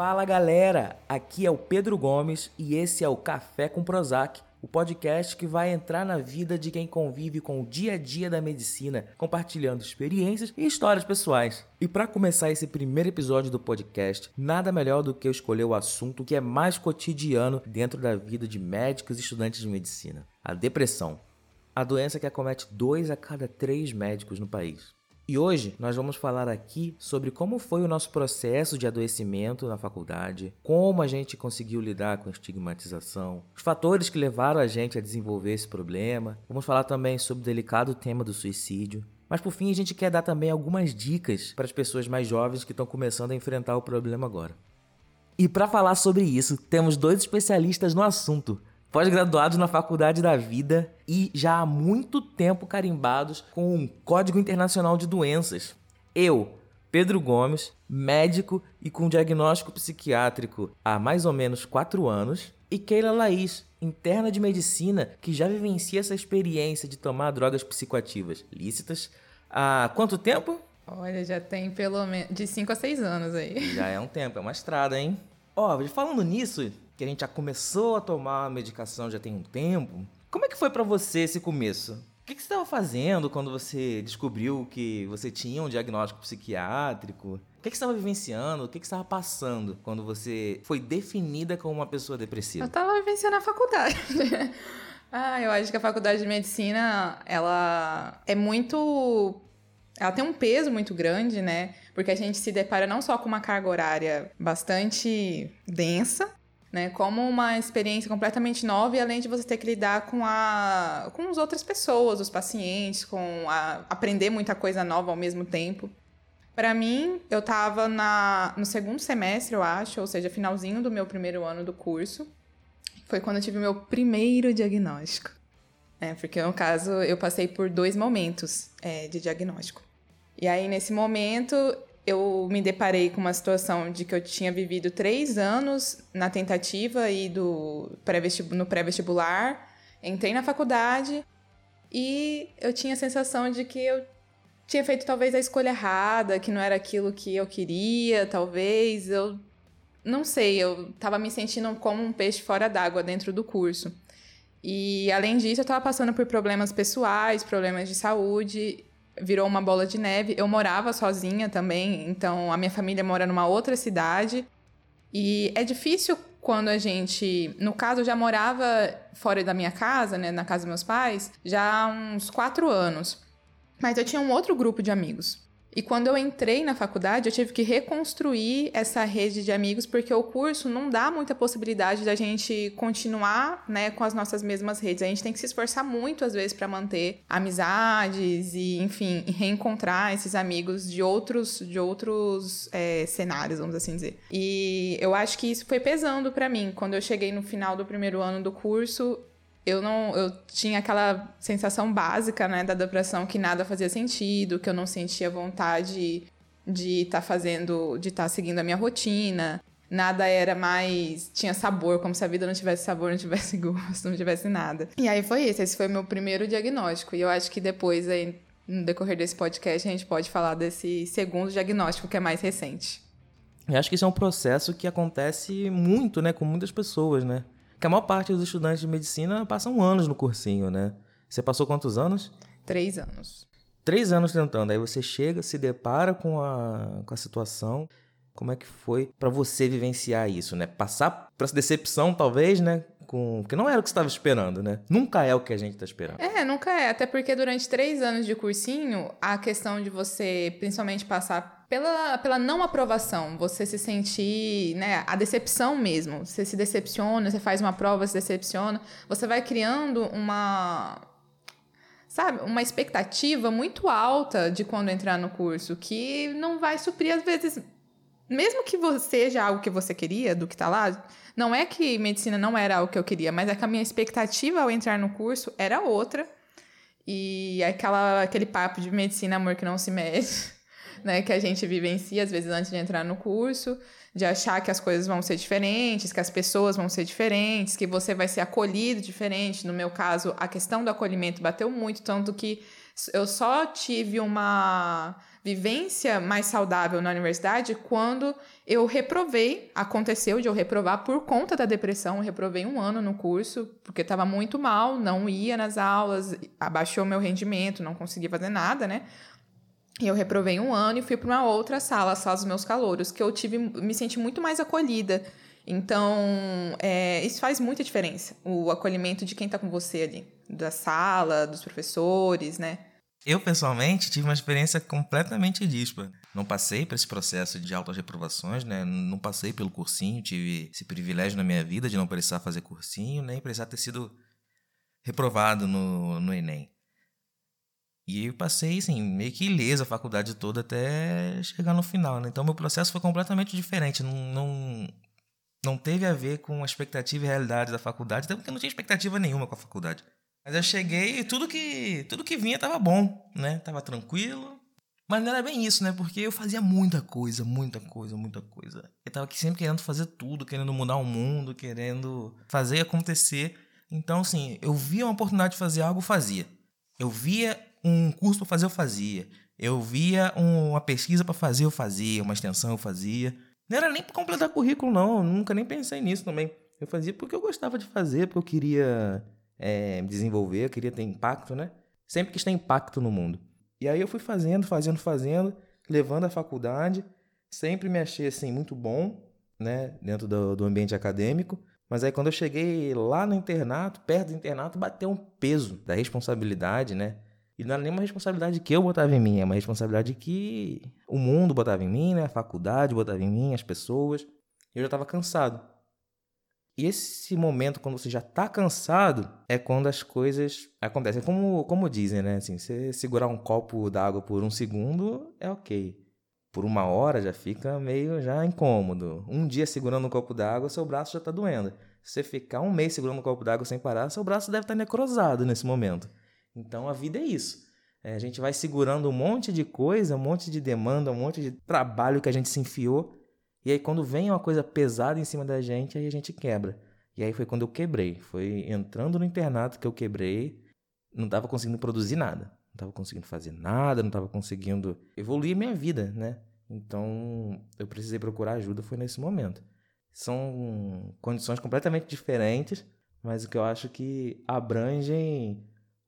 Fala galera, aqui é o Pedro Gomes e esse é o Café com Prozac, o podcast que vai entrar na vida de quem convive com o dia a dia da medicina, compartilhando experiências e histórias pessoais. E para começar esse primeiro episódio do podcast, nada melhor do que eu escolher o assunto que é mais cotidiano dentro da vida de médicos e estudantes de medicina: a depressão. A doença que acomete dois a cada três médicos no país. E hoje nós vamos falar aqui sobre como foi o nosso processo de adoecimento na faculdade, como a gente conseguiu lidar com a estigmatização, os fatores que levaram a gente a desenvolver esse problema. Vamos falar também sobre o delicado tema do suicídio. Mas por fim, a gente quer dar também algumas dicas para as pessoas mais jovens que estão começando a enfrentar o problema agora. E para falar sobre isso, temos dois especialistas no assunto pós-graduados na Faculdade da Vida e já há muito tempo carimbados com um Código Internacional de Doenças. Eu, Pedro Gomes, médico e com diagnóstico psiquiátrico há mais ou menos 4 anos, e Keila Laís, interna de medicina que já vivencia essa experiência de tomar drogas psicoativas lícitas há quanto tempo? Olha, já tem pelo menos de 5 a 6 anos aí. Já é um tempo, é uma estrada, hein? Ó, falando nisso, que a gente já começou a tomar medicação já tem um tempo. Como é que foi para você esse começo? O que, você estava fazendo quando você descobriu que você tinha um diagnóstico psiquiátrico? O que, que você estava vivenciando? O que, que você estava passando quando você foi definida como uma pessoa depressiva? Eu estava vivenciando a faculdade. ah, eu acho que a faculdade de medicina, ela é muito ela tem um peso muito grande, né? Porque a gente se depara não só com uma carga horária bastante densa, né? Como uma experiência completamente nova e além de você ter que lidar com a com as outras pessoas, os pacientes, com a, aprender muita coisa nova ao mesmo tempo. Para mim, eu estava na no segundo semestre, eu acho, ou seja, finalzinho do meu primeiro ano do curso. Foi quando eu tive meu primeiro diagnóstico. É, porque no caso eu passei por dois momentos é, de diagnóstico. E aí, nesse momento, eu me deparei com uma situação de que eu tinha vivido três anos na tentativa e do pré no pré-vestibular, entrei na faculdade e eu tinha a sensação de que eu tinha feito talvez a escolha errada, que não era aquilo que eu queria, talvez. Eu não sei, eu tava me sentindo como um peixe fora d'água dentro do curso. E além disso, eu tava passando por problemas pessoais, problemas de saúde, virou uma bola de neve. Eu morava sozinha também, então a minha família mora numa outra cidade. E é difícil quando a gente. No caso, eu já morava fora da minha casa, né, na casa dos meus pais, já há uns quatro anos. Mas eu tinha um outro grupo de amigos. E quando eu entrei na faculdade, eu tive que reconstruir essa rede de amigos, porque o curso não dá muita possibilidade da gente continuar, né, com as nossas mesmas redes. A gente tem que se esforçar muito, às vezes, para manter amizades e, enfim, reencontrar esses amigos de outros, de outros é, cenários, vamos assim dizer. E eu acho que isso foi pesando para mim. Quando eu cheguei no final do primeiro ano do curso, eu não eu tinha aquela sensação básica né da depressão que nada fazia sentido que eu não sentia vontade de estar tá fazendo de estar tá seguindo a minha rotina. Nada era mais tinha sabor como se a vida não tivesse sabor não tivesse gosto não tivesse nada. E aí foi isso esse foi meu primeiro diagnóstico. E eu acho que depois aí no decorrer desse podcast a gente pode falar desse segundo diagnóstico que é mais recente. Eu acho que isso é um processo que acontece muito né com muitas pessoas né que a maior parte dos estudantes de medicina passam anos no cursinho, né? Você passou quantos anos? Três anos. Três anos tentando. Aí você chega, se depara com a, com a situação. Como é que foi para você vivenciar isso, né? Passar por essa decepção, talvez, né? Com... Porque não era o que você estava esperando, né? Nunca é o que a gente está esperando. É, nunca é. Até porque durante três anos de cursinho, a questão de você, principalmente, passar pela, pela não aprovação, você se sentir, né, a decepção mesmo. Você se decepciona, você faz uma prova, se decepciona, você vai criando uma sabe, uma expectativa muito alta de quando entrar no curso, que não vai suprir às vezes mesmo que seja algo que você queria, do que tá lá, não é que medicina não era algo que eu queria, mas é que a minha expectativa ao entrar no curso era outra. E aquela, aquele papo de medicina, amor que não se mede né, que a gente vivencia às vezes antes de entrar no curso, de achar que as coisas vão ser diferentes, que as pessoas vão ser diferentes, que você vai ser acolhido diferente. No meu caso, a questão do acolhimento bateu muito, tanto que Eu só tive uma vivência mais saudável na universidade quando eu reprovei. Aconteceu de eu reprovar por conta da depressão. Eu reprovei um ano no curso, porque estava muito mal, não ia nas aulas, abaixou meu rendimento, não conseguia fazer nada, né? E eu reprovei um ano e fui para uma outra sala, a sala dos meus calouros, que eu tive, me senti muito mais acolhida. Então, é, isso faz muita diferença, o acolhimento de quem está com você ali, da sala, dos professores, né? Eu, pessoalmente, tive uma experiência completamente dispa. Não passei por esse processo de auto-reprovações, né? Não passei pelo cursinho, tive esse privilégio na minha vida de não precisar fazer cursinho, nem precisar ter sido reprovado no, no Enem. E eu passei, assim, meio que ilesa a faculdade toda até chegar no final, né? Então, meu processo foi completamente diferente. Não, não, não teve a ver com a expectativa e realidade da faculdade, até porque não tinha expectativa nenhuma com a faculdade. Mas eu cheguei e tudo que, tudo que vinha tava bom, né? Tava tranquilo. Mas não era bem isso, né? Porque eu fazia muita coisa, muita coisa, muita coisa. Eu tava aqui sempre querendo fazer tudo, querendo mudar o mundo, querendo fazer acontecer. Então, assim, eu via uma oportunidade de fazer algo, fazia. Eu via um curso para fazer, eu fazia. Eu via uma pesquisa para fazer, eu fazia. Uma extensão, eu fazia. Não era nem para completar currículo, não. Eu nunca nem pensei nisso também. Eu fazia porque eu gostava de fazer, porque eu queria é, desenvolver, eu queria ter impacto, né? Sempre quis ter impacto no mundo. E aí eu fui fazendo, fazendo, fazendo, levando a faculdade. Sempre me achei, assim, muito bom, né? Dentro do, do ambiente acadêmico. Mas aí quando eu cheguei lá no internato, perto do internato, bateu um peso da responsabilidade, né? E não era nenhuma responsabilidade que eu botava em mim, é uma responsabilidade que o mundo botava em mim, né? A faculdade botava em mim, as pessoas. Eu já estava cansado. E esse momento, quando você já está cansado, é quando as coisas acontecem. Como, como dizem, né? Assim, você segurar um copo d'água por um segundo é ok. Por uma hora já fica meio já incômodo. Um dia segurando um copo d'água, seu braço já está doendo. Se você ficar um mês segurando um copo d'água sem parar, seu braço deve estar tá necrosado nesse momento. Então a vida é isso. É, a gente vai segurando um monte de coisa, um monte de demanda, um monte de trabalho que a gente se enfiou. E aí quando vem uma coisa pesada em cima da gente, aí a gente quebra. E aí foi quando eu quebrei. Foi entrando no internato que eu quebrei. Não estava conseguindo produzir nada. Não estava conseguindo fazer nada, não estava conseguindo evoluir minha vida, né? Então eu precisei procurar ajuda, foi nesse momento. São condições completamente diferentes, mas o que eu acho que abrangem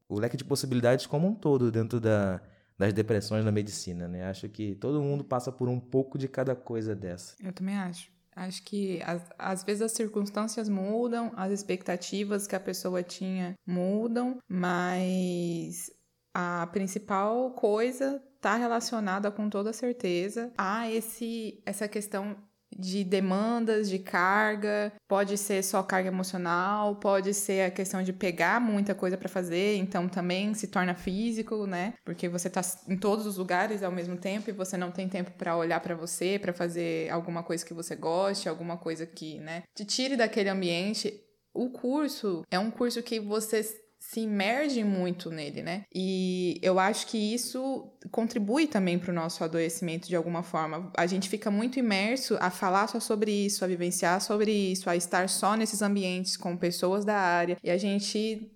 o leque de possibilidades como um todo dentro da, das depressões na medicina, né? Acho que todo mundo passa por um pouco de cada coisa dessa. Eu também acho. Acho que às, às vezes as circunstâncias mudam, as expectativas que a pessoa tinha mudam, mas a principal coisa está relacionada com toda certeza a esse essa questão de demandas, de carga, pode ser só carga emocional, pode ser a questão de pegar muita coisa para fazer, então também se torna físico, né? Porque você tá em todos os lugares ao mesmo tempo e você não tem tempo para olhar para você, para fazer alguma coisa que você goste, alguma coisa que, né, te tire daquele ambiente. O curso é um curso que você se imerge muito nele, né? E eu acho que isso contribui também para o nosso adoecimento de alguma forma. A gente fica muito imerso a falar só sobre isso, a vivenciar sobre isso, a estar só nesses ambientes com pessoas da área e a gente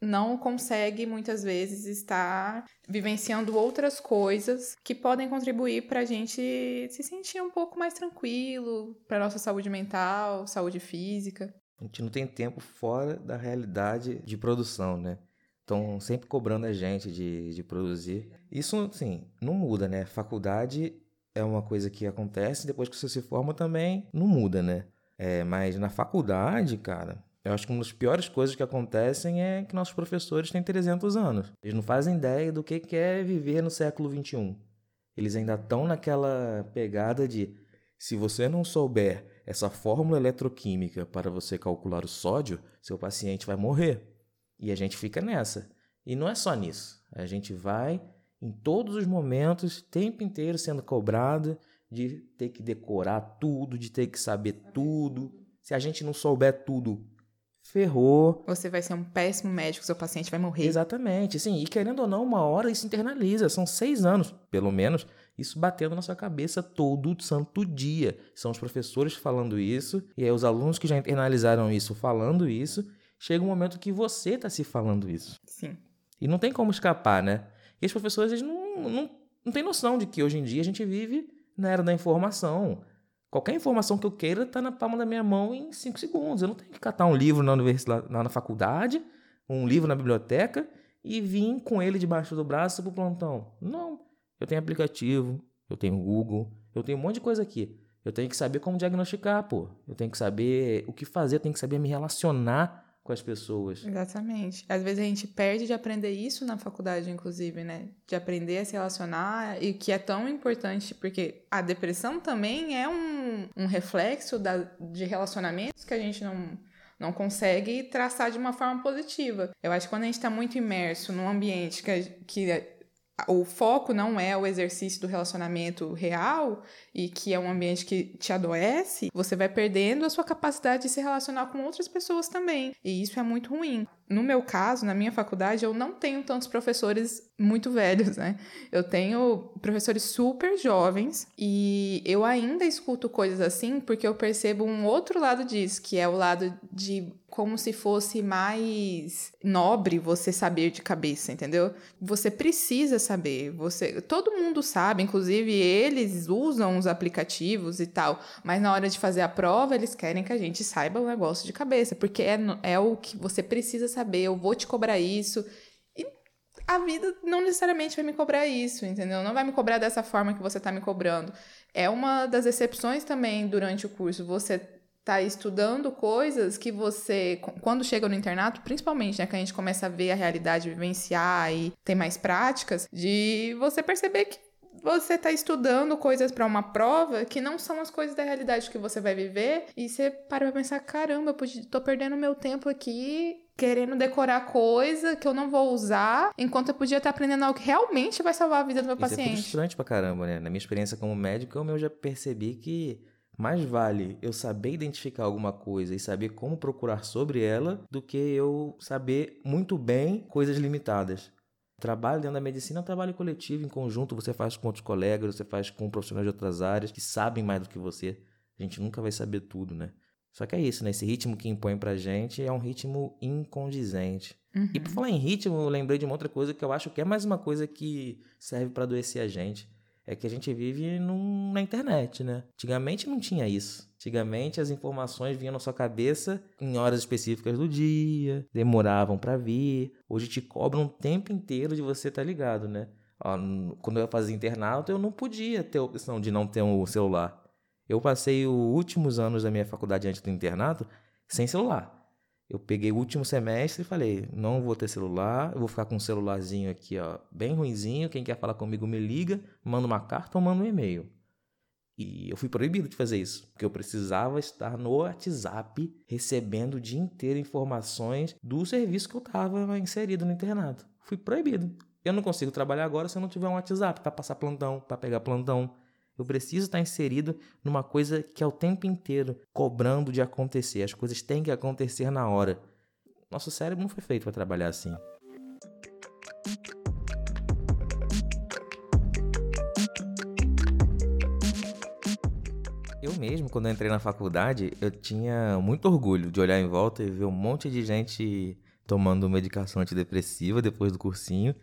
não consegue muitas vezes estar vivenciando outras coisas que podem contribuir para a gente se sentir um pouco mais tranquilo, para nossa saúde mental, saúde física. A gente não tem tempo fora da realidade de produção, né? Estão sempre cobrando a gente de, de produzir. Isso, assim, não muda, né? Faculdade é uma coisa que acontece, depois que você se forma também não muda, né? É, mas na faculdade, cara, eu acho que uma das piores coisas que acontecem é que nossos professores têm 300 anos. Eles não fazem ideia do que é viver no século 21. Eles ainda estão naquela pegada de se você não souber essa fórmula eletroquímica para você calcular o sódio, seu paciente vai morrer. E a gente fica nessa. E não é só nisso. A gente vai em todos os momentos, tempo inteiro sendo cobrado de ter que decorar tudo, de ter que saber tudo. Se a gente não souber tudo, ferrou. Você vai ser um péssimo médico, seu paciente vai morrer. Exatamente, sim. E querendo ou não, uma hora isso internaliza. São seis anos, pelo menos, isso batendo na sua cabeça todo santo dia. São os professores falando isso, e aí os alunos que já internalizaram isso falando isso. Chega um momento que você está se falando isso. Sim. E não tem como escapar, né? E os professores eles não, não, não têm noção de que hoje em dia a gente vive na era da informação. Qualquer informação que eu queira está na palma da minha mão em cinco segundos. Eu não tenho que catar um livro na universidade, na faculdade, um livro na biblioteca e vir com ele debaixo do braço para o plantão. Não. Eu tenho aplicativo, eu tenho Google, eu tenho um monte de coisa aqui. Eu tenho que saber como diagnosticar, pô. Eu tenho que saber o que fazer, eu tenho que saber me relacionar com as pessoas. Exatamente. Às vezes a gente perde de aprender isso na faculdade, inclusive, né? De aprender a se relacionar e que é tão importante, porque a depressão também é um, um reflexo da, de relacionamentos que a gente não, não consegue traçar de uma forma positiva. Eu acho que quando a gente está muito imerso num ambiente que, que o foco não é o exercício do relacionamento real e que é um ambiente que te adoece, você vai perdendo a sua capacidade de se relacionar com outras pessoas também. E isso é muito ruim. No meu caso, na minha faculdade, eu não tenho tantos professores muito velhos, né? Eu tenho professores super jovens e eu ainda escuto coisas assim porque eu percebo um outro lado disso, que é o lado de como se fosse mais nobre você saber de cabeça, entendeu? Você precisa saber, você, todo mundo sabe, inclusive eles usam os aplicativos e tal, mas na hora de fazer a prova eles querem que a gente saiba o negócio de cabeça, porque é, é o que você precisa saber, eu vou te cobrar isso. E a vida não necessariamente vai me cobrar isso, entendeu? Não vai me cobrar dessa forma que você tá me cobrando. É uma das exceções também durante o curso, você tá estudando coisas que você, quando chega no internato, principalmente, né, que a gente começa a ver a realidade, vivenciar e tem mais práticas, de você perceber que você tá estudando coisas para uma prova que não são as coisas da realidade que você vai viver e você para pra pensar, caramba, eu tô perdendo meu tempo aqui querendo decorar coisa que eu não vou usar, enquanto eu podia estar aprendendo algo que realmente vai salvar a vida do meu Isso paciente. é frustrante pra caramba, né? Na minha experiência como médico, eu já percebi que mais vale eu saber identificar alguma coisa e saber como procurar sobre ela do que eu saber muito bem coisas limitadas. Trabalho dentro da medicina é um trabalho coletivo, em conjunto, você faz com outros colegas, você faz com profissionais de outras áreas que sabem mais do que você. A gente nunca vai saber tudo, né? Só que é isso, né? Esse ritmo que impõe pra gente é um ritmo incondizente. Uhum. E por falar em ritmo, eu lembrei de uma outra coisa que eu acho que é mais uma coisa que serve para adoecer a gente é que a gente vive num, na internet, né? Antigamente não tinha isso. Antigamente as informações vinham na sua cabeça em horas específicas do dia, demoravam para vir. Hoje te cobram um tempo inteiro de você estar tá ligado, né? Quando eu fazia internato, eu não podia ter a opção de não ter um celular. Eu passei os últimos anos da minha faculdade antes do internato sem celular. Eu peguei o último semestre e falei: não vou ter celular, eu vou ficar com um celularzinho aqui, ó, bem ruinzinho. Quem quer falar comigo me liga, manda uma carta ou manda um e-mail. E eu fui proibido de fazer isso, porque eu precisava estar no WhatsApp recebendo o dia inteiro informações do serviço que eu estava inserido no internato. Fui proibido. Eu não consigo trabalhar agora se eu não tiver um WhatsApp para passar plantão, para pegar plantão. Eu preciso estar inserido numa coisa que é o tempo inteiro cobrando de acontecer. As coisas têm que acontecer na hora. Nosso cérebro não foi feito para trabalhar assim. Eu mesmo, quando eu entrei na faculdade, eu tinha muito orgulho de olhar em volta e ver um monte de gente tomando medicação antidepressiva depois do cursinho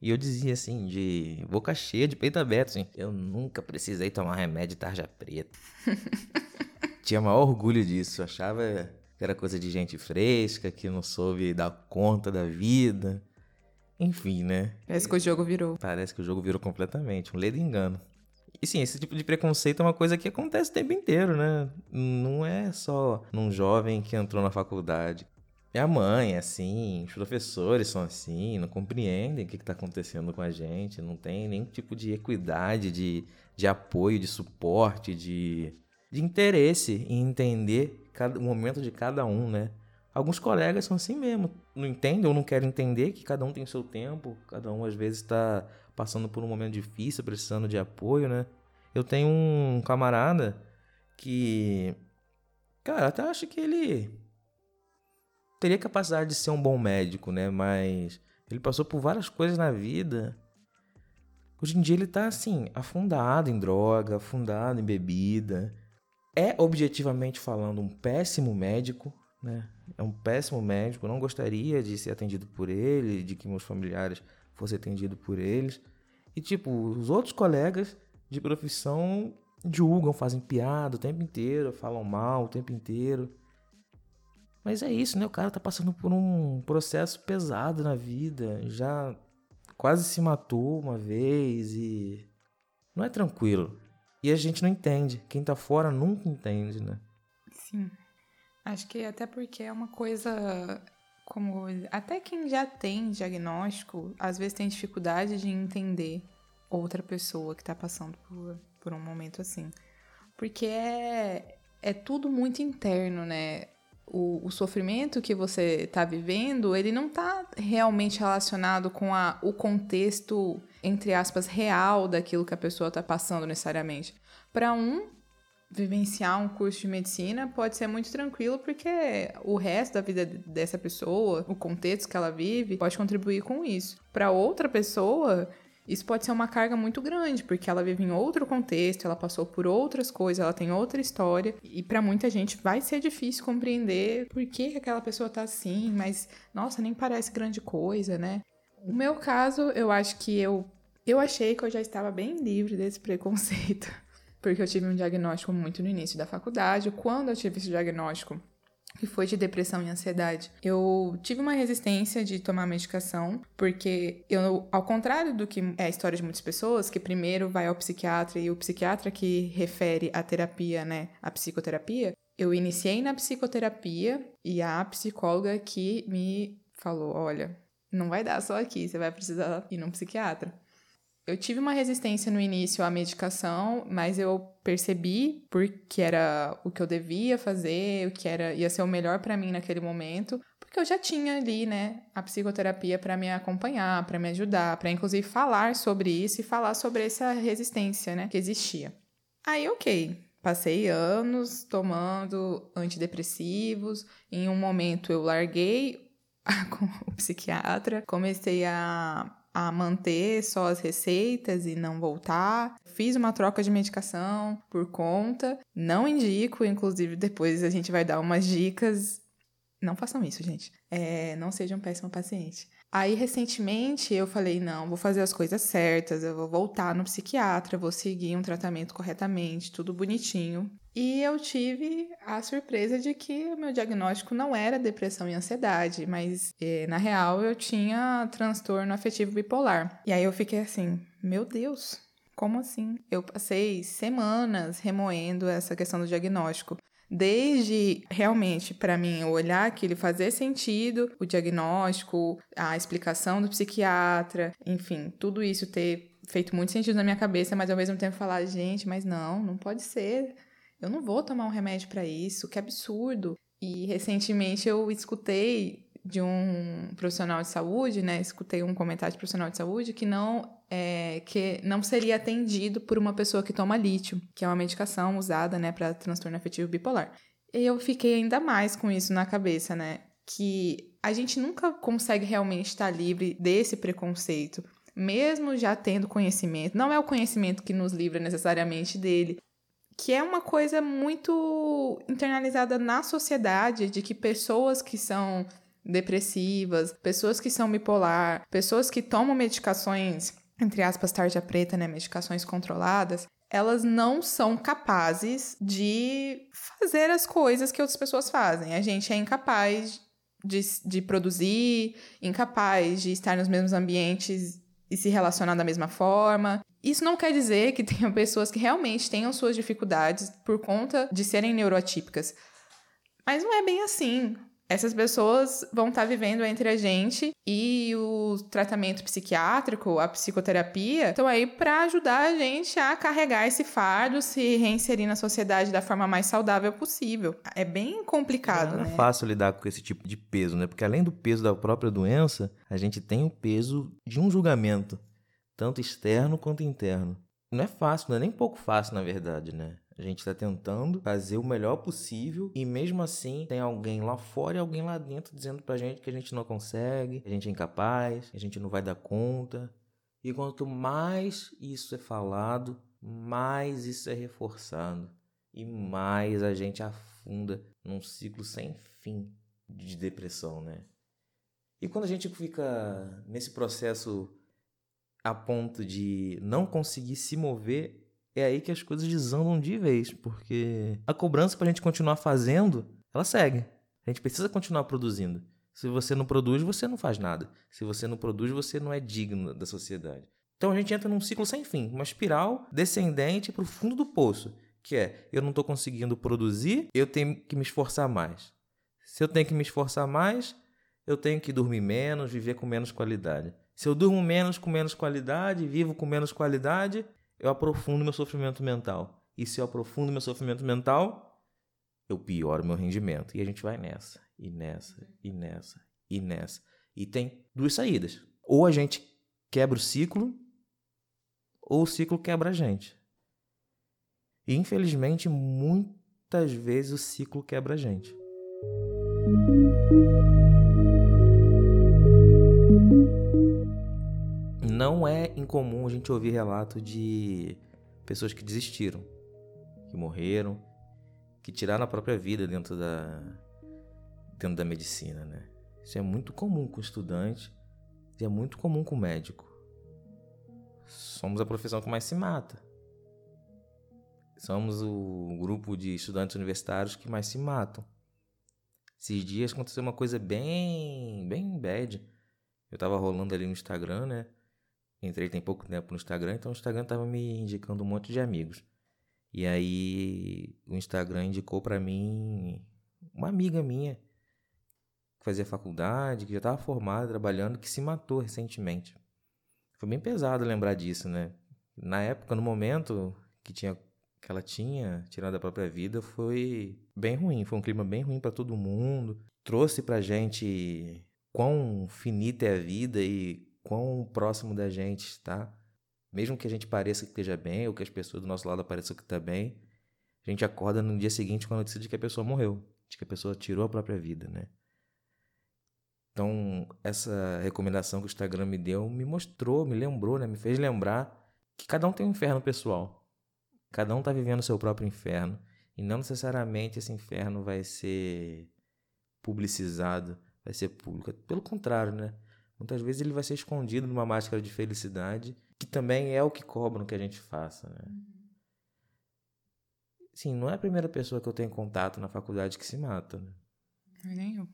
e eu dizia assim, de boca cheia, de peito aberto, assim, eu nunca precisei tomar remédio de tarja preta. Tinha maior orgulho disso, achava que era coisa de gente fresca, que não soube dar conta da vida. Enfim, né? Parece que o jogo virou. Parece que o jogo virou completamente, um ledo engano. E sim, esse tipo de preconceito é uma coisa que acontece o tempo inteiro, né? Não é só num jovem que entrou na faculdade. Minha mãe é assim, os professores são assim, não compreendem o que está acontecendo com a gente, não tem nenhum tipo de equidade, de, de apoio, de suporte, de, de interesse em entender cada, o momento de cada um, né? Alguns colegas são assim mesmo, não entendem ou não querem entender que cada um tem seu tempo, cada um às vezes está passando por um momento difícil, precisando de apoio, né? Eu tenho um camarada que, cara, até acho que ele teria capacidade de ser um bom médico, né? Mas ele passou por várias coisas na vida. Hoje em dia ele tá assim, afundado em droga, afundado em bebida. É objetivamente falando um péssimo médico, né? É um péssimo médico, não gostaria de ser atendido por ele, de que meus familiares fosse atendido por eles. E, tipo, os outros colegas de profissão julgam, fazem piada o tempo inteiro, falam mal o tempo inteiro. Mas é isso, né? O cara tá passando por um processo pesado na vida, já quase se matou uma vez e não é tranquilo. E a gente não entende. Quem tá fora nunca entende, né? Sim. Acho que até porque é uma coisa como até quem já tem diagnóstico, às vezes tem dificuldade de entender outra pessoa que tá passando por, por um momento assim. Porque é, é tudo muito interno, né? O, o sofrimento que você tá vivendo, ele não tá realmente relacionado com a, o contexto, entre aspas, real daquilo que a pessoa tá passando necessariamente. Para um, vivenciar um curso de medicina pode ser muito tranquilo porque o resto da vida dessa pessoa, o contexto que ela vive, pode contribuir com isso. Para outra pessoa, isso pode ser uma carga muito grande, porque ela vive em outro contexto, ela passou por outras coisas, ela tem outra história, e para muita gente vai ser difícil compreender por que aquela pessoa tá assim, mas nossa, nem parece grande coisa, né? O meu caso, eu acho que eu eu achei que eu já estava bem livre desse preconceito porque eu tive um diagnóstico muito no início da faculdade. Quando eu tive esse diagnóstico, que foi de depressão e ansiedade. Eu tive uma resistência de tomar medicação, porque eu, ao contrário do que é a história de muitas pessoas, que primeiro vai ao psiquiatra e o psiquiatra que refere a terapia, né, a psicoterapia, eu iniciei na psicoterapia e a psicóloga que me falou: olha, não vai dar só aqui, você vai precisar ir num psiquiatra. Eu tive uma resistência no início à medicação, mas eu percebi porque era o que eu devia fazer, o que era ia ser o melhor para mim naquele momento, porque eu já tinha ali, né, a psicoterapia para me acompanhar, para me ajudar, para inclusive falar sobre isso e falar sobre essa resistência, né, que existia. Aí, OK, Passei anos tomando antidepressivos. Em um momento eu larguei com o psiquiatra, comecei a a manter só as receitas e não voltar. Fiz uma troca de medicação por conta. Não indico, inclusive depois a gente vai dar umas dicas. Não façam isso, gente. É, não seja um péssimo paciente. Aí, recentemente, eu falei: não, vou fazer as coisas certas, eu vou voltar no psiquiatra, vou seguir um tratamento corretamente, tudo bonitinho. E eu tive a surpresa de que o meu diagnóstico não era depressão e ansiedade, mas eh, na real eu tinha transtorno afetivo bipolar. E aí eu fiquei assim: meu Deus, como assim? Eu passei semanas remoendo essa questão do diagnóstico. Desde realmente para mim olhar aquilo fazer sentido, o diagnóstico, a explicação do psiquiatra, enfim, tudo isso ter feito muito sentido na minha cabeça, mas ao mesmo tempo falar, gente, mas não, não pode ser. Eu não vou tomar um remédio para isso, que absurdo. E recentemente eu escutei de um profissional de saúde, né? Escutei um comentário de profissional de saúde que não é, que não seria atendido por uma pessoa que toma lítio, que é uma medicação usada, né, para transtorno afetivo bipolar. E eu fiquei ainda mais com isso na cabeça, né? Que a gente nunca consegue realmente estar livre desse preconceito, mesmo já tendo conhecimento. Não é o conhecimento que nos livra necessariamente dele, que é uma coisa muito internalizada na sociedade de que pessoas que são depressivas, pessoas que são bipolar, pessoas que tomam medicações entre aspas, tarja preta, né, medicações controladas, elas não são capazes de fazer as coisas que outras pessoas fazem. A gente é incapaz de, de produzir, incapaz de estar nos mesmos ambientes e se relacionar da mesma forma. Isso não quer dizer que tenham pessoas que realmente tenham suas dificuldades por conta de serem neuroatípicas. Mas não é bem assim essas pessoas vão estar tá vivendo entre a gente e o tratamento psiquiátrico, a psicoterapia, estão aí para ajudar a gente a carregar esse fardo, se reinserir na sociedade da forma mais saudável possível. É bem complicado, não é né? é fácil lidar com esse tipo de peso, né? Porque além do peso da própria doença, a gente tem o peso de um julgamento, tanto externo quanto interno. Não é fácil, não é nem pouco fácil, na verdade, né? A gente está tentando fazer o melhor possível e mesmo assim tem alguém lá fora e alguém lá dentro dizendo pra gente que a gente não consegue, que a gente é incapaz, que a gente não vai dar conta. E quanto mais isso é falado, mais isso é reforçado e mais a gente afunda num ciclo sem fim de depressão, né? E quando a gente fica nesse processo a ponto de não conseguir se mover, é aí que as coisas desandam de vez, porque a cobrança para a gente continuar fazendo, ela segue. A gente precisa continuar produzindo. Se você não produz, você não faz nada. Se você não produz, você não é digno da sociedade. Então a gente entra num ciclo sem fim, uma espiral descendente para o fundo do poço, que é eu não estou conseguindo produzir, eu tenho que me esforçar mais. Se eu tenho que me esforçar mais, eu tenho que dormir menos, viver com menos qualidade. Se eu durmo menos com menos qualidade, vivo com menos qualidade, eu aprofundo meu sofrimento mental. E se eu aprofundo meu sofrimento mental, eu pioro meu rendimento. E a gente vai nessa, e nessa, e nessa, e nessa. E tem duas saídas. Ou a gente quebra o ciclo, ou o ciclo quebra a gente. E infelizmente, muitas vezes o ciclo quebra a gente. Não é incomum a gente ouvir relato de pessoas que desistiram, que morreram, que tiraram a própria vida dentro da, dentro da medicina, né? Isso é muito comum com estudante e é muito comum com médico. Somos a profissão que mais se mata. Somos o grupo de estudantes universitários que mais se matam. Esses dias aconteceu uma coisa bem, bem bad. Eu tava rolando ali no Instagram, né? Entrei tem pouco tempo no Instagram, então o Instagram tava me indicando um monte de amigos. E aí o Instagram indicou para mim uma amiga minha que fazia faculdade, que já estava formada, trabalhando, que se matou recentemente. Foi bem pesado lembrar disso, né? Na época, no momento que tinha que ela tinha tirado a própria vida, foi bem ruim, foi um clima bem ruim para todo mundo. Trouxe pra gente quão finita é a vida e quão próximo da gente está. Mesmo que a gente pareça que esteja bem, ou que as pessoas do nosso lado pareçam que está bem, a gente acorda no dia seguinte com a notícia de que a pessoa morreu, de que a pessoa tirou a própria vida, né? Então, essa recomendação que o Instagram me deu me mostrou, me lembrou, né? Me fez lembrar que cada um tem um inferno pessoal. Cada um está vivendo o seu próprio inferno. E não necessariamente esse inferno vai ser publicizado, vai ser público. Pelo contrário, né? Muitas vezes ele vai ser escondido numa máscara de felicidade, que também é o que cobram que a gente faça, né? Sim, não é a primeira pessoa que eu tenho contato na faculdade que se mata, né? Nem eu.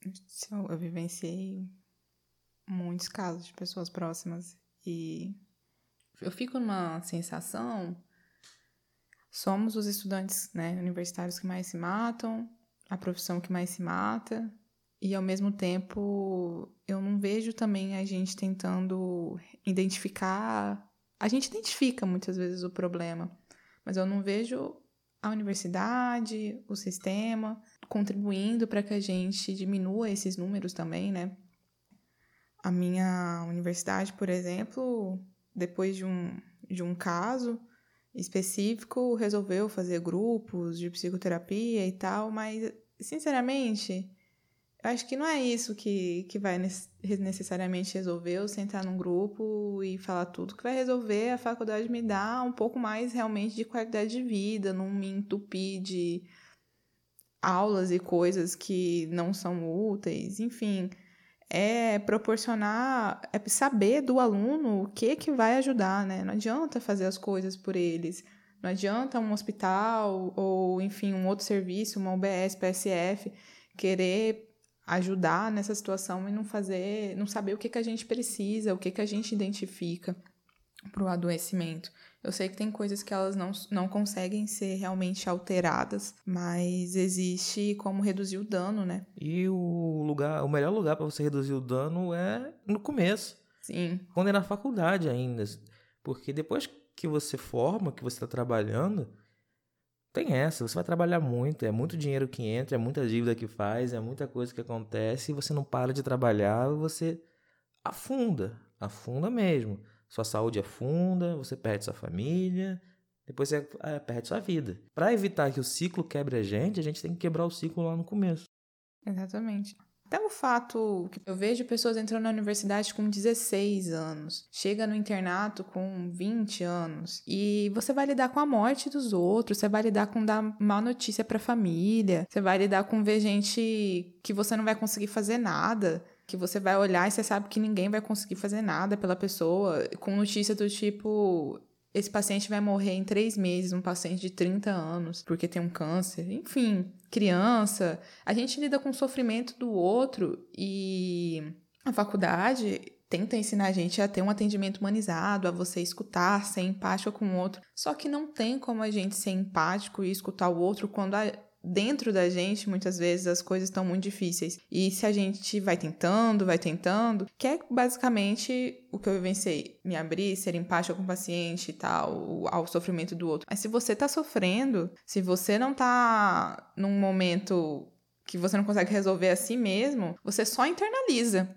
Eu, eu vivenciei muitos casos de pessoas próximas e eu fico numa sensação somos os estudantes né, universitários que mais se matam, a profissão que mais se mata, e ao mesmo tempo, eu não vejo também a gente tentando identificar. A gente identifica muitas vezes o problema, mas eu não vejo a universidade, o sistema contribuindo para que a gente diminua esses números também, né? A minha universidade, por exemplo, depois de um, de um caso específico, resolveu fazer grupos de psicoterapia e tal, mas, sinceramente, acho que não é isso que, que vai necessariamente resolver eu sentar num grupo e falar tudo. que vai resolver a faculdade me dar um pouco mais realmente de qualidade de vida, não me entupir de aulas e coisas que não são úteis, enfim. É proporcionar, é saber do aluno o que que vai ajudar, né? Não adianta fazer as coisas por eles. Não adianta um hospital ou, enfim, um outro serviço, uma UBS, PSF, querer ajudar nessa situação e não fazer, não saber o que, que a gente precisa, o que, que a gente identifica para o adoecimento. Eu sei que tem coisas que elas não, não conseguem ser realmente alteradas, mas existe como reduzir o dano, né? E o lugar, o melhor lugar para você reduzir o dano é no começo. Sim. Quando é na faculdade ainda. Porque depois que você forma, que você está trabalhando, tem essa, você vai trabalhar muito, é muito dinheiro que entra, é muita dívida que faz, é muita coisa que acontece e você não para de trabalhar, você afunda, afunda mesmo. Sua saúde afunda, você perde sua família, depois você é, perde sua vida. Para evitar que o ciclo quebre a gente, a gente tem que quebrar o ciclo lá no começo. Exatamente. Até o fato que eu vejo pessoas entrando na universidade com 16 anos, chega no internato com 20 anos, e você vai lidar com a morte dos outros, você vai lidar com dar má notícia para a família, você vai lidar com ver gente que você não vai conseguir fazer nada. que você vai olhar e você sabe que ninguém vai conseguir fazer nada pela pessoa, com notícia do tipo. Esse paciente vai morrer em três meses, um paciente de 30 anos, porque tem um câncer. Enfim, criança. A gente lida com o sofrimento do outro e a faculdade tenta ensinar a gente a ter um atendimento humanizado, a você escutar, ser empático com o outro. Só que não tem como a gente ser empático e escutar o outro quando a, dentro da gente, muitas vezes, as coisas estão muito difíceis. E se a gente vai tentando, vai tentando, que é basicamente o que eu vivenciei. Me abrir, ser empático com o paciente e tal, ao sofrimento do outro. Mas se você tá sofrendo, se você não tá num momento que você não consegue resolver a si mesmo, você só internaliza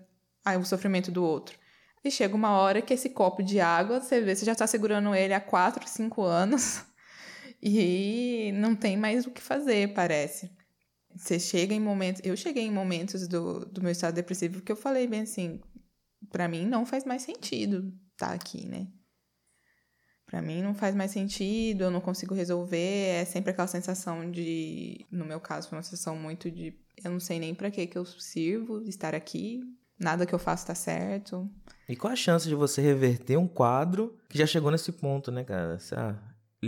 o sofrimento do outro. E chega uma hora que esse copo de água, você vê, você já está segurando ele há 4, 5 anos e não tem mais o que fazer, parece. Você chega em momentos. Eu cheguei em momentos do, do meu estado depressivo que eu falei bem assim: para mim não faz mais sentido estar tá aqui, né? Para mim não faz mais sentido, eu não consigo resolver. É sempre aquela sensação de. No meu caso, foi uma sensação muito de. Eu não sei nem para que eu sirvo estar aqui nada que eu faço tá certo. E qual a chance de você reverter um quadro que já chegou nesse ponto, né, cara? Ah,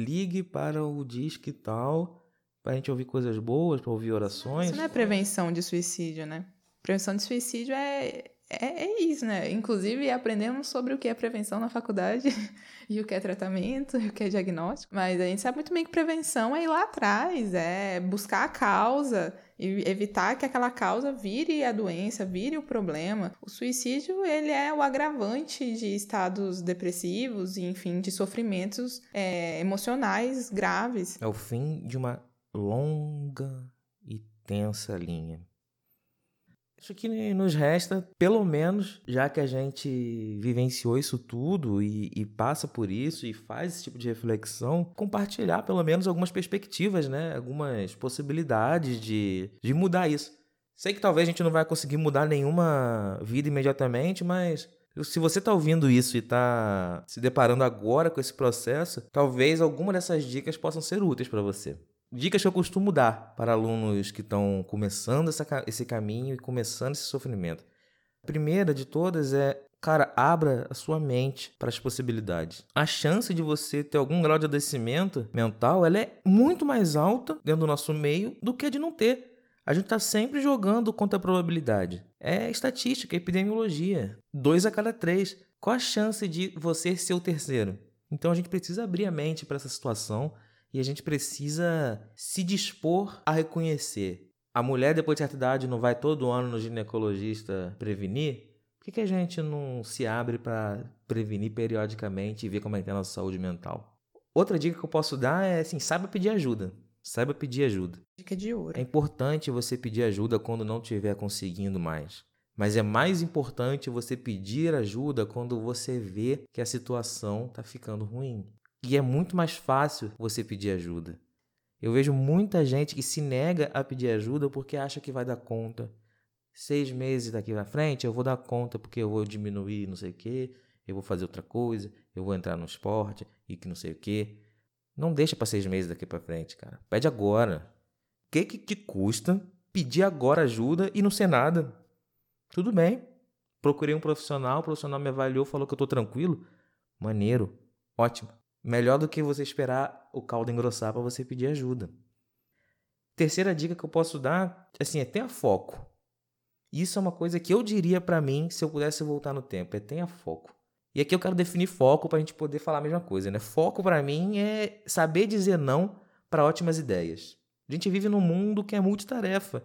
ligue para o disque tal, pra gente ouvir coisas boas, pra ouvir orações. Isso não é prevenção de suicídio, né? Prevenção de suicídio é, é, é, isso, né? Inclusive, aprendemos sobre o que é prevenção na faculdade e o que é tratamento e o que é diagnóstico. Mas a gente sabe muito bem que prevenção é ir lá atrás, é buscar a causa e evitar que aquela causa vire a doença, vire o problema. O suicídio, ele é o agravante de estados depressivos e, enfim, de sofrimentos é, emocionais graves. É o fim de uma longa e tensa linha Acho que nos resta, pelo menos, já que a gente vivenciou isso tudo e, e, passa por isso e faz esse tipo de reflexão, compartilhar pelo menos algumas perspectivas, né? Algumas possibilidades de, de mudar isso. Sei que talvez a gente não vai conseguir mudar nenhuma vida imediatamente, mas se você está ouvindo isso e está se deparando agora com esse processo, talvez alguma dessas dicas possam ser úteis para você. Dicas que eu costumo dar para alunos que estão começando essa, esse caminho e começando esse sofrimento. A primeira de todas é, cara, abra a sua mente para as possibilidades. A chance de você ter algum grau de adoecimento mental, ela é muito mais alta dentro do nosso meio do que a de não ter. A gente está sempre jogando contra a probabilidade. É estatística, é epidemiologia. Dois a cada três. Qual a chance de você ser o terceiro? Então a gente precisa abrir a mente para essa situação e a gente precisa se dispor a reconhecer. A mulher, depois de certa idade, não vai todo ano no ginecologista prevenir? Por que, que a gente não se abre para prevenir periodicamente e ver como é que tem a nossa saúde mental? Outra dica que eu posso dar é assim: saiba pedir ajuda. Saiba pedir ajuda. Dica de ouro. É importante você pedir ajuda quando não estiver conseguindo mais. Mas é mais importante você pedir ajuda quando você vê que a situação está ficando ruim. E é muito mais fácil você pedir ajuda. Eu vejo muita gente que se nega a pedir ajuda porque acha que vai dar conta. Seis meses daqui para frente eu vou dar conta porque eu vou diminuir não sei o que, eu vou fazer outra coisa, eu vou entrar no esporte e que não sei o que. Não deixa para seis meses daqui para frente, cara. Pede agora. O que, que te custa pedir agora ajuda e não ser nada? Tudo bem. Procurei um profissional, o profissional me avaliou, falou que eu tô tranquilo. Maneiro. Ótimo. Melhor do que você esperar o caldo engrossar para você pedir ajuda. Terceira dica que eu posso dar, assim, é tenha foco. Isso é uma coisa que eu diria para mim se eu pudesse voltar no tempo, é tenha foco. E aqui eu quero definir foco para a gente poder falar a mesma coisa, né? Foco para mim é saber dizer não para ótimas ideias. A gente vive num mundo que é multitarefa.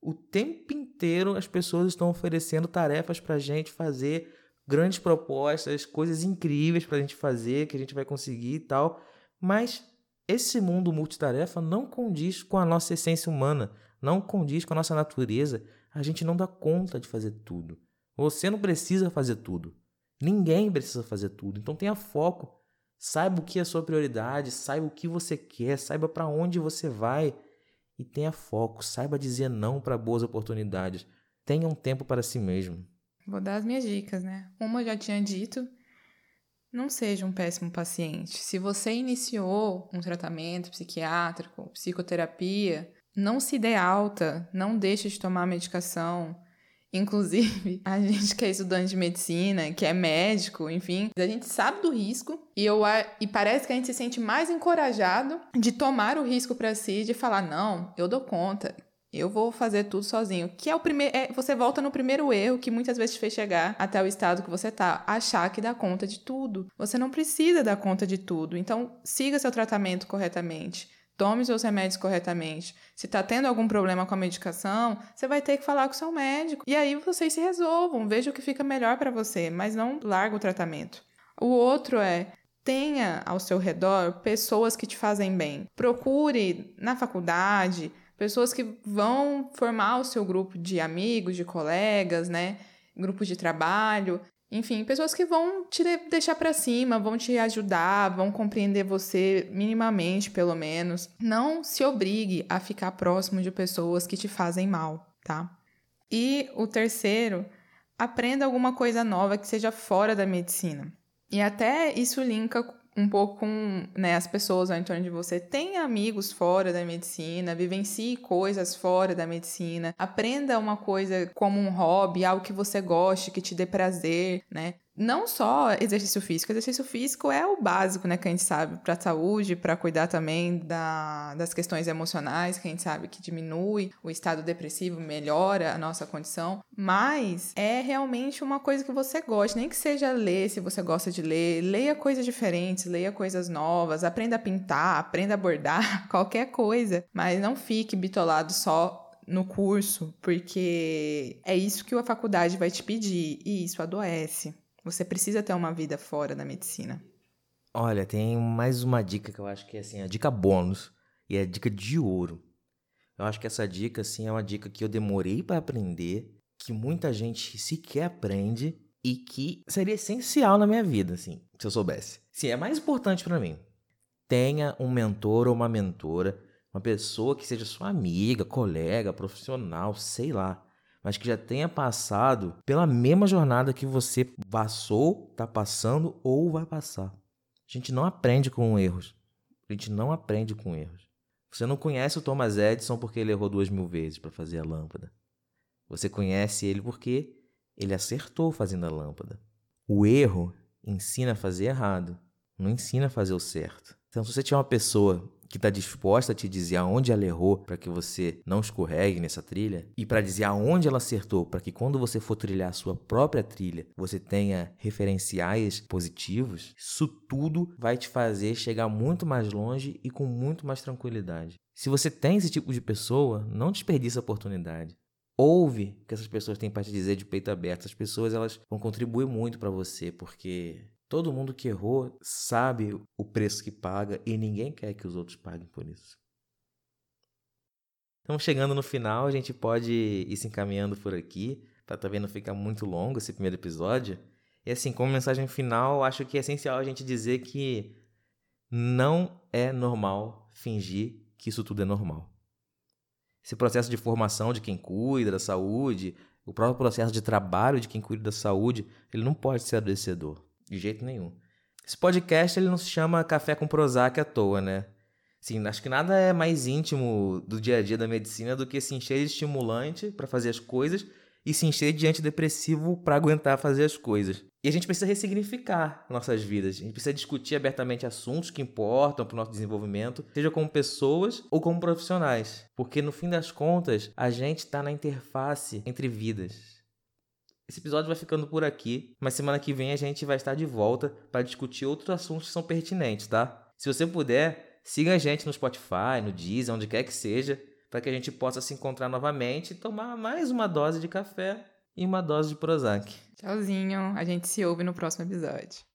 O tempo inteiro as pessoas estão oferecendo tarefas para a gente fazer grandes propostas, coisas incríveis para a gente fazer, que a gente vai conseguir e tal. Mas esse mundo multitarefa não condiz com a nossa essência humana, não condiz com a nossa natureza. A gente não dá conta de fazer tudo. Você não precisa fazer tudo. Ninguém precisa fazer tudo. Então tenha foco. Saiba o que é a sua prioridade, saiba o que você quer, saiba para onde você vai e tenha foco. Saiba dizer não para boas oportunidades. Tenha um tempo para si mesmo. Vou dar as minhas dicas, né? Uma eu já tinha dito. Não seja um péssimo paciente. Se você iniciou um tratamento psiquiátrico, psicoterapia, não se dê alta, não deixe de tomar medicação Inclusive, a gente que é estudante de medicina, que é médico, enfim, a gente sabe do risco e, eu, e parece que a gente se sente mais encorajado de tomar o risco para si, de falar: não, eu dou conta, eu vou fazer tudo sozinho. Que é o primeiro. É, você volta no primeiro erro que muitas vezes te fez chegar até o estado que você tá. Achar que dá conta de tudo. Você não precisa dar conta de tudo. Então, siga seu tratamento corretamente. Tome seus remédios corretamente. Se está tendo algum problema com a medicação, você vai ter que falar com o seu médico. E aí vocês se resolvam, veja o que fica melhor para você, mas não larga o tratamento. O outro é tenha ao seu redor pessoas que te fazem bem. Procure na faculdade pessoas que vão formar o seu grupo de amigos, de colegas, né? Grupos de trabalho. Enfim, pessoas que vão te deixar para cima, vão te ajudar, vão compreender você minimamente, pelo menos. Não se obrigue a ficar próximo de pessoas que te fazem mal, tá? E o terceiro, aprenda alguma coisa nova que seja fora da medicina. E até isso linka um pouco com né, as pessoas ao entorno de você. Tenha amigos fora da medicina, vivencie coisas fora da medicina, aprenda uma coisa como um hobby, algo que você goste, que te dê prazer, né? Não só exercício físico, exercício físico é o básico, né, que a gente sabe para a saúde, para cuidar também da, das questões emocionais, que a gente sabe que diminui o estado depressivo, melhora a nossa condição, mas é realmente uma coisa que você gosta, nem que seja ler, se você gosta de ler, leia coisas diferentes, leia coisas novas, aprenda a pintar, aprenda a bordar, qualquer coisa, mas não fique bitolado só no curso, porque é isso que a faculdade vai te pedir e isso adoece. Você precisa ter uma vida fora da medicina. Olha, tem mais uma dica que eu acho que é assim, a dica bônus e é a dica de ouro. Eu acho que essa dica assim é uma dica que eu demorei para aprender, que muita gente sequer aprende e que seria essencial na minha vida, assim, se eu soubesse. Sim, é mais importante para mim. Tenha um mentor ou uma mentora, uma pessoa que seja sua amiga, colega, profissional, sei lá, mas que já tenha passado pela mesma jornada que você passou, está passando ou vai passar. A gente não aprende com erros. A gente não aprende com erros. Você não conhece o Thomas Edison porque ele errou duas mil vezes para fazer a lâmpada. Você conhece ele porque ele acertou fazendo a lâmpada. O erro ensina a fazer errado, não ensina a fazer o certo. Então, se você tiver uma pessoa que está disposta a te dizer aonde ela errou para que você não escorregue nessa trilha e para dizer aonde ela acertou para que quando você for trilhar a sua própria trilha você tenha referenciais positivos, isso tudo vai te fazer chegar muito mais longe e com muito mais tranquilidade. Se você tem esse tipo de pessoa, não desperdice a oportunidade. Ouve o que essas pessoas têm para te dizer de peito aberto. Essas pessoas elas vão contribuir muito para você, porque Todo mundo que errou sabe o preço que paga e ninguém quer que os outros paguem por isso. Então, chegando no final, a gente pode ir se encaminhando por aqui, para também não ficar muito longo esse primeiro episódio. E assim, como mensagem final, acho que é essencial a gente dizer que não é normal fingir que isso tudo é normal. Esse processo de formação de quem cuida da saúde, o próprio processo de trabalho de quem cuida da saúde, ele não pode ser adoecedor. De jeito nenhum. Esse podcast ele não se chama Café com Prozac à toa, né? Sim, acho que nada é mais íntimo do dia a dia da medicina do que se encher de estimulante para fazer as coisas e se encher de antidepressivo para aguentar fazer as coisas. E a gente precisa ressignificar nossas vidas. A gente precisa discutir abertamente assuntos que importam para o nosso desenvolvimento, seja como pessoas ou como profissionais. Porque no fim das contas, a gente está na interface entre vidas. Esse episódio vai ficando por aqui, mas semana que vem a gente vai estar de volta para discutir outros assuntos que são pertinentes, tá? Se você puder, siga a gente no Spotify, no Deezer, onde quer que seja, para que a gente possa se encontrar novamente e tomar mais uma dose de café e uma dose de Prozac. Tchauzinho, a gente se ouve no próximo episódio.